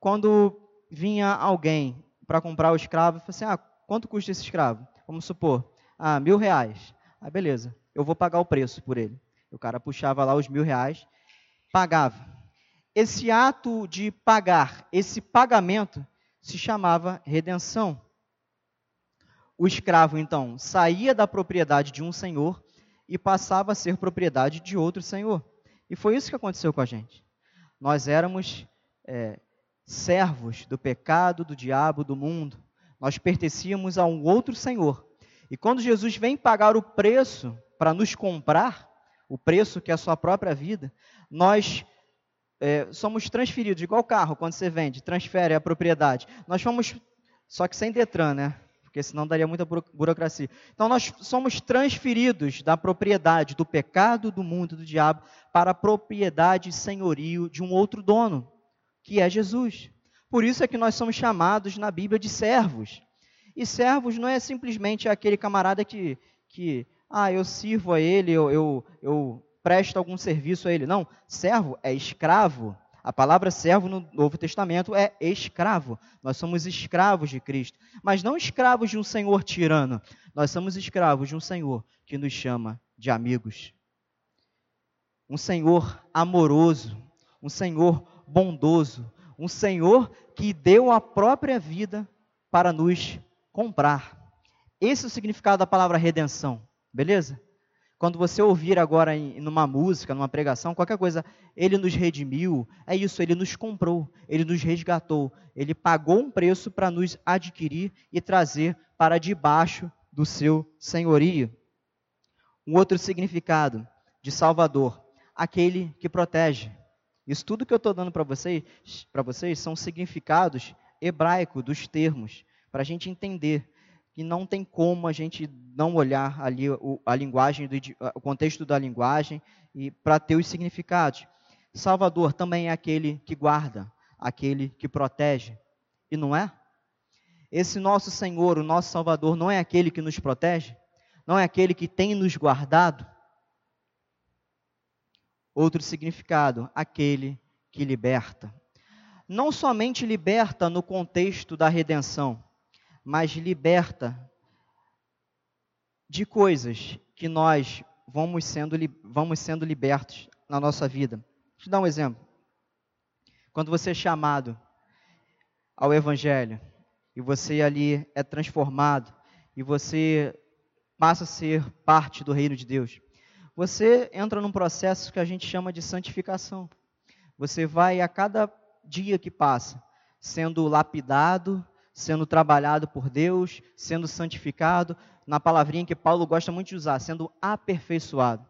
S1: Quando vinha alguém para comprar o escravo, falou assim: ah, quanto custa esse escravo? Vamos supor, ah, mil reais. Ah, beleza, eu vou pagar o preço por ele. O cara puxava lá os mil reais, pagava. Esse ato de pagar, esse pagamento, se chamava redenção. O escravo, então, saía da propriedade de um senhor e passava a ser propriedade de outro senhor. E foi isso que aconteceu com a gente. Nós éramos é, servos do pecado, do diabo, do mundo. Nós pertencíamos a um outro Senhor. E quando Jesus vem pagar o preço para nos comprar, o preço que é a sua própria vida, nós é, somos transferidos, igual carro, quando você vende, transfere a propriedade. Nós fomos, só que sem Detran, né? porque senão daria muita burocracia. Então nós somos transferidos da propriedade do pecado, do mundo, do diabo, para a propriedade e senhorio de um outro dono, que é Jesus. Por isso é que nós somos chamados na Bíblia de servos. E servos não é simplesmente aquele camarada que, que ah, eu sirvo a ele, eu, eu, eu presto algum serviço a ele. Não, servo é escravo. A palavra servo no Novo Testamento é escravo. Nós somos escravos de Cristo, mas não escravos de um senhor tirano. Nós somos escravos de um senhor que nos chama de amigos. Um senhor amoroso, um senhor bondoso, um senhor que deu a própria vida para nos comprar. Esse é o significado da palavra redenção, beleza? Quando você ouvir agora em numa música, numa pregação, qualquer coisa, ele nos redimiu, é isso, ele nos comprou, ele nos resgatou, ele pagou um preço para nos adquirir e trazer para debaixo do seu senhorio. Um outro significado de Salvador, aquele que protege. Isso tudo que eu estou dando para vocês, para vocês são significados hebraicos dos termos, para a gente entender que não tem como a gente não olhar ali a linguagem, o contexto da linguagem e para ter os significados. Salvador também é aquele que guarda, aquele que protege. E não é? Esse nosso Senhor, o nosso Salvador, não é aquele que nos protege? Não é aquele que tem nos guardado? Outro significado, aquele que liberta. Não somente liberta no contexto da redenção, mas liberta de coisas que nós vamos sendo, vamos sendo libertos na nossa vida. Deixa eu dar um exemplo. Quando você é chamado ao Evangelho e você ali é transformado e você passa a ser parte do reino de Deus, você entra num processo que a gente chama de santificação. Você vai a cada dia que passa sendo lapidado, sendo trabalhado por Deus, sendo santificado, na palavrinha que Paulo gosta muito de usar, sendo aperfeiçoado.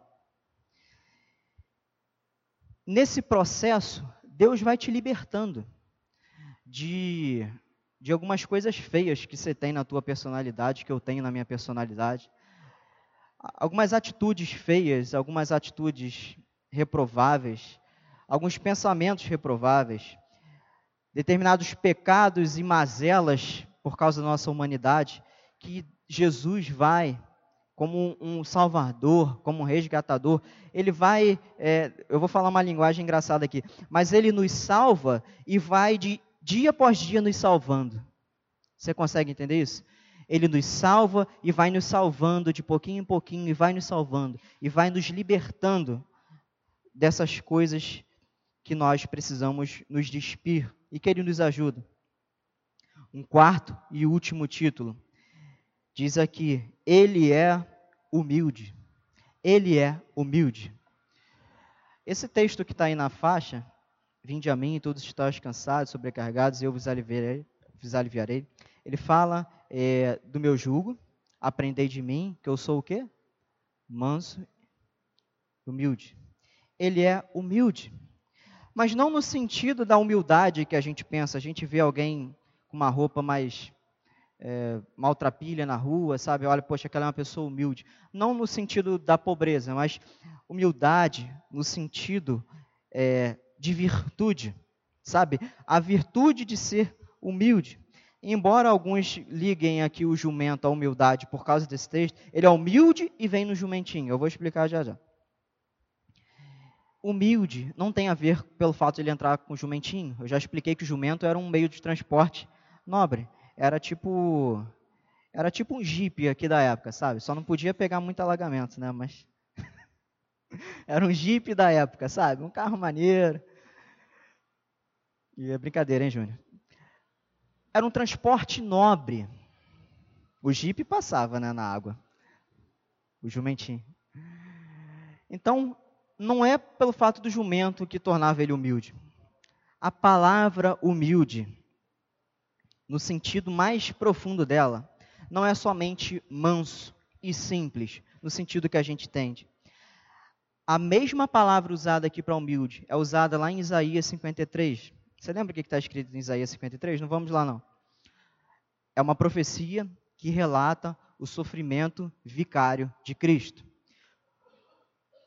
S1: Nesse processo, Deus vai te libertando de, de algumas coisas feias que você tem na tua personalidade, que eu tenho na minha personalidade. Algumas atitudes feias, algumas atitudes reprováveis, alguns pensamentos reprováveis determinados pecados e mazelas por causa da nossa humanidade, que Jesus vai como um salvador, como um resgatador, ele vai, é, eu vou falar uma linguagem engraçada aqui, mas ele nos salva e vai de dia após dia nos salvando. Você consegue entender isso? Ele nos salva e vai nos salvando de pouquinho em pouquinho, e vai nos salvando, e vai nos libertando dessas coisas que nós precisamos nos despir e que Ele nos ajuda. Um quarto e último título diz aqui: Ele é humilde. Ele é humilde. Esse texto que está aí na faixa, Vinde a mim, todos estáis cansados, sobrecarregados, e eu vos aliviarei. Vos aliviarei. Ele fala é, do meu jugo, aprendei de mim, que eu sou o quê? Manso, humilde. Ele é humilde mas não no sentido da humildade que a gente pensa. A gente vê alguém com uma roupa mais é, maltrapilha na rua, sabe? Olha, poxa, aquela é uma pessoa humilde. Não no sentido da pobreza, mas humildade no sentido é, de virtude, sabe? A virtude de ser humilde. Embora alguns liguem aqui o jumento à humildade por causa desse texto, ele é humilde e vem no jumentinho. Eu vou explicar já já humilde não tem a ver pelo fato de ele entrar com o jumentinho. Eu já expliquei que o jumento era um meio de transporte nobre. Era tipo era tipo um jipe aqui da época, sabe? Só não podia pegar muito alagamento, né? Mas era um jipe da época, sabe? Um carro maneiro. E é brincadeira, hein, Júnior? Era um transporte nobre. O jipe passava, né, na água. O jumentinho. Então, não é pelo fato do jumento que tornava ele humilde. A palavra humilde, no sentido mais profundo dela, não é somente manso e simples, no sentido que a gente entende. A mesma palavra usada aqui para humilde é usada lá em Isaías 53. Você lembra o que está escrito em Isaías 53? Não vamos lá, não. É uma profecia que relata o sofrimento vicário de Cristo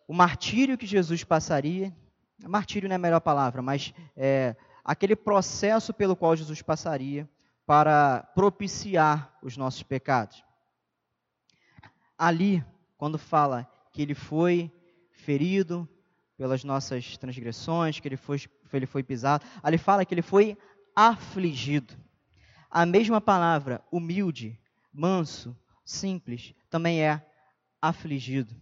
S1: o martírio que Jesus passaria, martírio não é a melhor palavra, mas é, aquele processo pelo qual Jesus passaria para propiciar os nossos pecados. Ali, quando fala que ele foi ferido pelas nossas transgressões, que ele foi, ele foi pisado, ali fala que ele foi afligido. A mesma palavra, humilde, manso, simples, também é afligido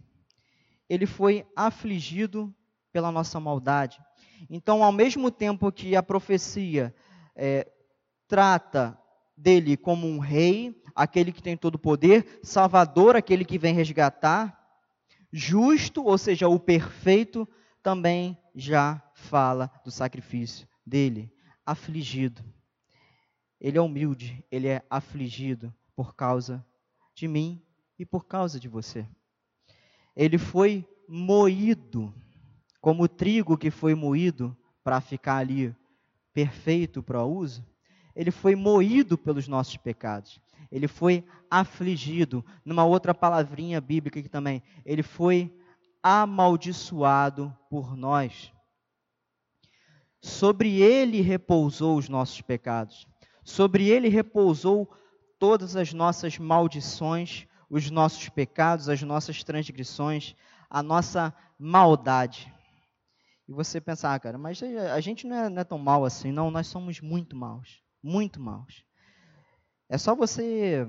S1: ele foi afligido pela nossa maldade. Então, ao mesmo tempo que a profecia é, trata dele como um rei, aquele que tem todo o poder, salvador, aquele que vem resgatar, justo, ou seja, o perfeito, também já fala do sacrifício dele, afligido. Ele é humilde, ele é afligido por causa de mim e por causa de você. Ele foi moído, como o trigo que foi moído para ficar ali perfeito para o uso. Ele foi moído pelos nossos pecados. Ele foi afligido. Numa outra palavrinha bíblica aqui também, ele foi amaldiçoado por nós. Sobre ele repousou os nossos pecados. Sobre ele repousou todas as nossas maldições, os nossos pecados, as nossas transgressões, a nossa maldade. E você pensar, ah, cara, mas a gente não é, não é tão mal assim. Não, nós somos muito maus. Muito maus. É só você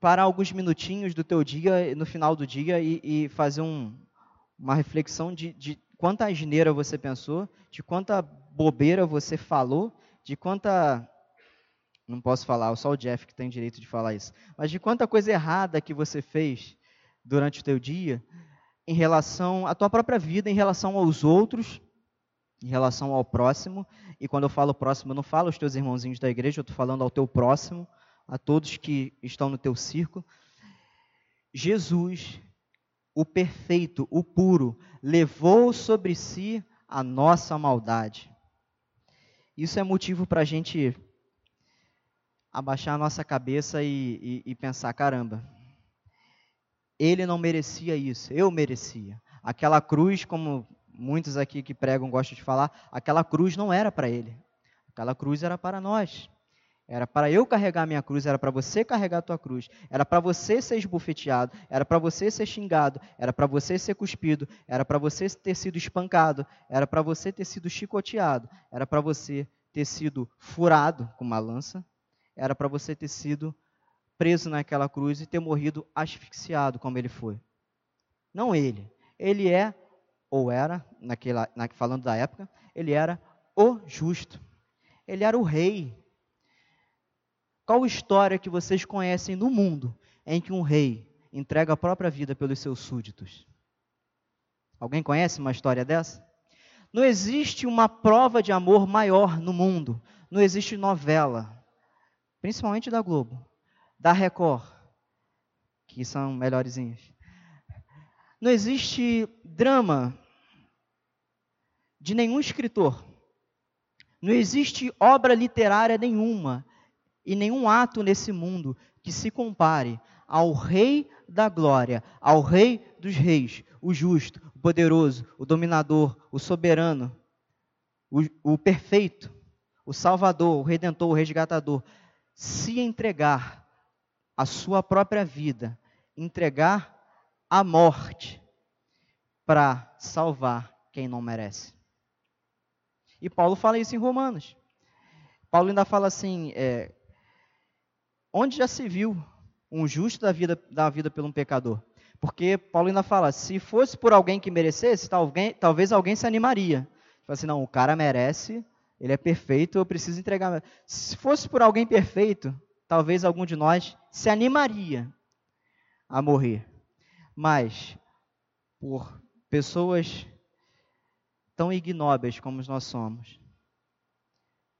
S1: parar alguns minutinhos do teu dia, no final do dia, e, e fazer um, uma reflexão de, de quanta asneira você pensou, de quanta bobeira você falou, de quanta não posso falar, só o Jeff que tem direito de falar isso. Mas de quanta coisa errada que você fez durante o teu dia em relação à tua própria vida, em relação aos outros, em relação ao próximo. E quando eu falo próximo, eu não falo aos teus irmãozinhos da igreja, eu estou falando ao teu próximo, a todos que estão no teu círculo. Jesus, o perfeito, o puro, levou sobre si a nossa maldade. Isso é motivo para a gente abaixar a nossa cabeça e, e, e pensar: caramba, ele não merecia isso, eu merecia. Aquela cruz, como muitos aqui que pregam gostam de falar, aquela cruz não era para ele. Aquela cruz era para nós. Era para eu carregar minha cruz, era para você carregar a tua cruz, era para você ser esbofeteado, era para você ser xingado, era para você ser cuspido, era para você ter sido espancado, era para você ter sido chicoteado, era para você ter sido furado com uma lança, era para você ter sido preso naquela cruz e ter morrido asfixiado como ele foi. Não ele. Ele é, ou era, naquela, na, falando da época, ele era o justo. Ele era o rei. Qual história que vocês conhecem no mundo em que um rei entrega a própria vida pelos seus súditos? Alguém conhece uma história dessa? Não existe uma prova de amor maior no mundo. Não existe novela, principalmente da Globo, da Record, que são melhorzinhas. Não existe drama de nenhum escritor. Não existe obra literária nenhuma e nenhum ato nesse mundo que se compare ao Rei da Glória, ao Rei dos Reis, o justo, o poderoso, o dominador, o soberano, o, o perfeito, o Salvador, o Redentor, o Resgatador se entregar a sua própria vida, entregar a morte para salvar quem não merece. E Paulo fala isso em Romanos. Paulo ainda fala assim: é, onde já se viu um justo da vida, da vida por um pecador? Porque Paulo ainda fala: se fosse por alguém que merecesse, talvez alguém se animaria. Fala assim: não, o cara merece, ele é perfeito, eu preciso entregar. Se fosse por alguém perfeito, talvez algum de nós se animaria a morrer. Mas, por pessoas tão ignóbeis como nós somos,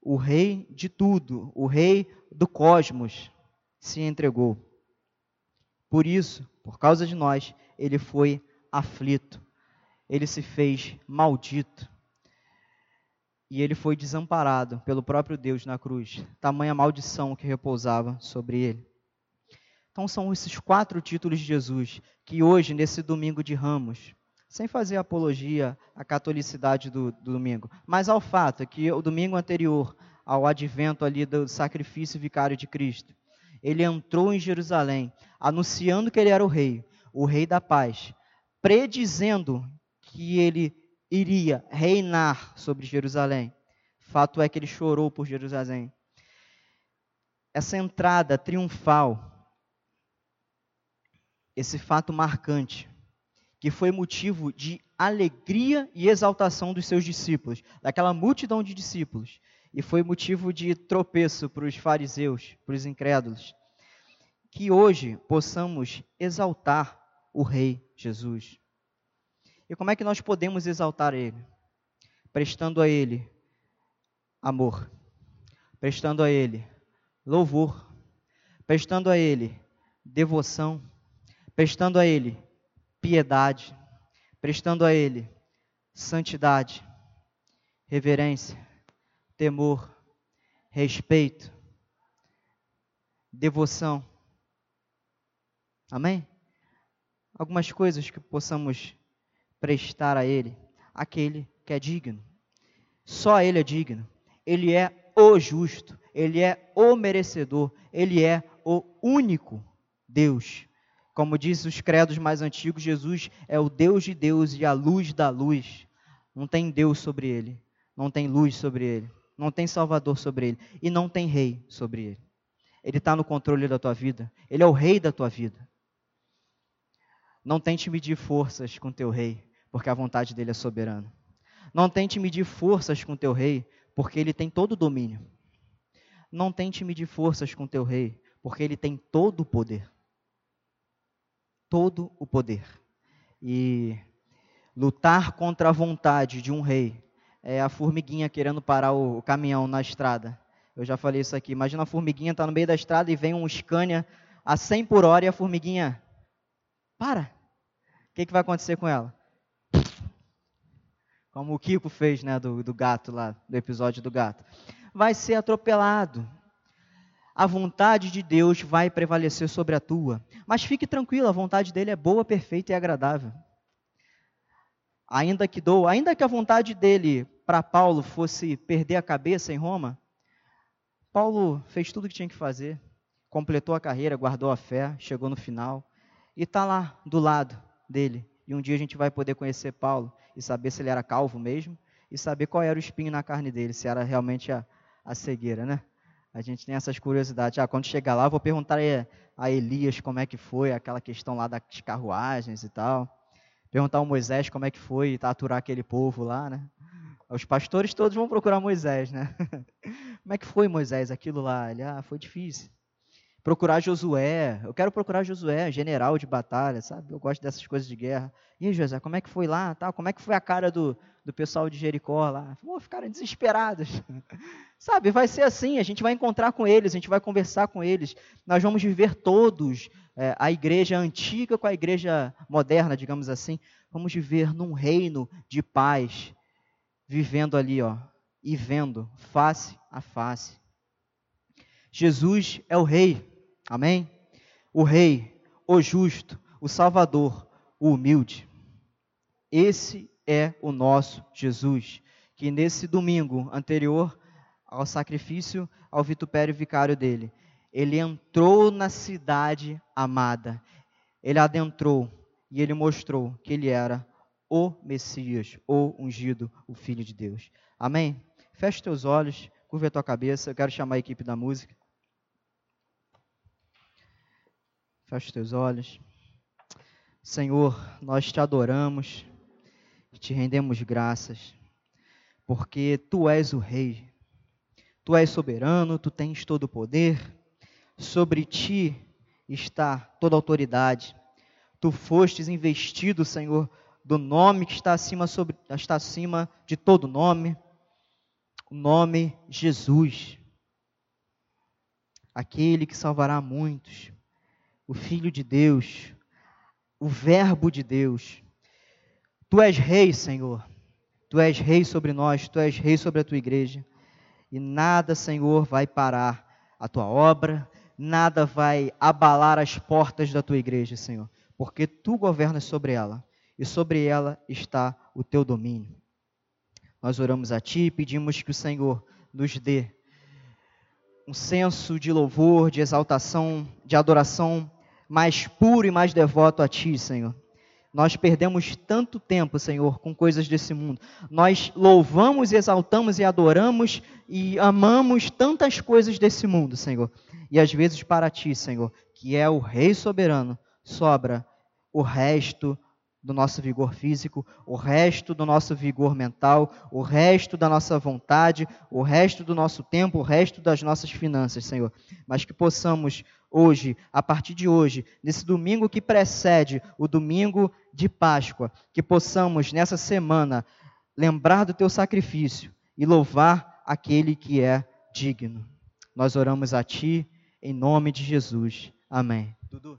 S1: o rei de tudo, o rei do cosmos, se entregou. Por isso, por causa de nós, ele foi aflito, ele se fez maldito e ele foi desamparado pelo próprio Deus na cruz, tamanha maldição que repousava sobre ele. Então são esses quatro títulos de Jesus que hoje, nesse domingo de Ramos, sem fazer apologia à catolicidade do, do domingo, mas ao fato que o domingo anterior ao advento ali do sacrifício vicário de Cristo, ele entrou em Jerusalém, anunciando que ele era o rei, o rei da paz, predizendo que ele iria reinar sobre Jerusalém. Fato é que ele chorou por Jerusalém. Essa entrada triunfal, esse fato marcante, que foi motivo de alegria e exaltação dos seus discípulos, daquela multidão de discípulos, e foi motivo de tropeço para os fariseus, para os incrédulos. Que hoje possamos exaltar o Rei Jesus E como é que nós podemos exaltar Ele? Prestando a Ele amor, prestando a Ele louvor, prestando a Ele devoção, prestando a Ele piedade, prestando a Ele santidade, reverência, temor, respeito, devoção. Amém? Algumas coisas que possamos prestar a Ele, aquele que é digno. Só Ele é digno. Ele é o justo, Ele é o merecedor, Ele é o único Deus. Como diz os credos mais antigos, Jesus é o Deus de Deus e a luz da luz. Não tem Deus sobre ele, não tem luz sobre ele, não tem Salvador sobre ele e não tem Rei sobre ele. Ele está no controle da tua vida, ele é o Rei da tua vida. Não tente medir forças com teu Rei, porque a vontade dele é soberana. Não tente medir forças com teu Rei, porque ele tem todo o domínio. Não tente medir forças com teu Rei, porque ele tem todo o poder todo o poder. E lutar contra a vontade de um rei é a formiguinha querendo parar o, caminhão na estrada. Eu já falei isso aqui. Imagina a formiguinha está no meio da estrada e vem um Scania a 100 por hora e a formiguinha para. O que, que vai acontecer com ela? Como o Kiko fez, né, do, do gato lá, do episódio do gato. Vai ser atropelado a vontade de Deus vai prevalecer sobre a tua. Mas fique tranquilo, a vontade dele é boa, perfeita e agradável. Ainda que dou, ainda que a vontade dele para Paulo fosse perder a cabeça em Roma, Paulo fez tudo o que tinha que fazer, completou a carreira, guardou a fé, chegou no final e está lá do lado dele. E um dia a gente vai poder conhecer Paulo e saber se ele era calvo mesmo e saber qual era o espinho na carne dele, se era realmente a, a cegueira, né? A gente tem essas curiosidades. Ah, quando chegar lá, eu vou perguntar a Elias como é que foi aquela questão lá das carruagens e tal. Perguntar ao Moisés como é que foi aturar aquele povo lá, né? Os pastores todos vão procurar Moisés, né? como é que foi, Moisés, aquilo lá? Ele, ah, foi difícil. Procurar Josué. Eu quero procurar Josué, general de batalha, sabe? Eu gosto dessas coisas de guerra. E aí, José, como é que foi lá? Tal? Como é que foi a cara do, do pessoal de Jericó lá? Pô, ficaram desesperados. Sabe, vai ser assim, a gente vai encontrar com eles, a gente vai conversar com eles, nós vamos viver todos é, a igreja antiga com a igreja moderna, digamos assim, vamos viver num reino de paz, vivendo ali, ó, e vendo face a face. Jesus é o rei, amém? O rei, o justo, o salvador, o humilde. Esse é o nosso Jesus, que nesse domingo anterior ao sacrifício ao vitupério vicário dele. Ele entrou na cidade amada. Ele adentrou e ele mostrou que ele era o Messias, o ungido, o Filho de Deus. Amém? Feche teus olhos, curva a tua cabeça. Eu quero chamar a equipe da música. Feche teus olhos. Senhor, nós te adoramos, te rendemos graças, porque tu és o Rei Tu és soberano, tu tens todo o poder, sobre ti está toda a autoridade. Tu fostes investido, Senhor, do nome que está acima, sobre, está acima de todo nome, o nome Jesus. Aquele que salvará muitos, o Filho de Deus, o Verbo de Deus. Tu és rei, Senhor. Tu és rei sobre nós, tu és rei sobre a tua igreja e nada, Senhor, vai parar a tua obra, nada vai abalar as portas da tua igreja, Senhor, porque tu governas sobre ela e sobre ela está o teu domínio. Nós oramos a ti e pedimos que o Senhor nos dê um senso de louvor, de exaltação, de adoração mais puro e mais devoto a ti, Senhor. Nós perdemos tanto tempo, Senhor, com coisas desse mundo. Nós louvamos, exaltamos e adoramos e amamos tantas coisas desse mundo, Senhor. E às vezes para ti, Senhor, que é o Rei soberano, sobra o resto do nosso vigor físico, o resto do nosso vigor mental, o resto da nossa vontade, o resto do nosso tempo, o resto das nossas finanças, Senhor. Mas que possamos hoje, a partir de hoje, nesse domingo que precede o domingo de Páscoa, que possamos nessa semana lembrar do teu sacrifício e louvar aquele que é digno. Nós oramos a ti em nome de Jesus. Amém.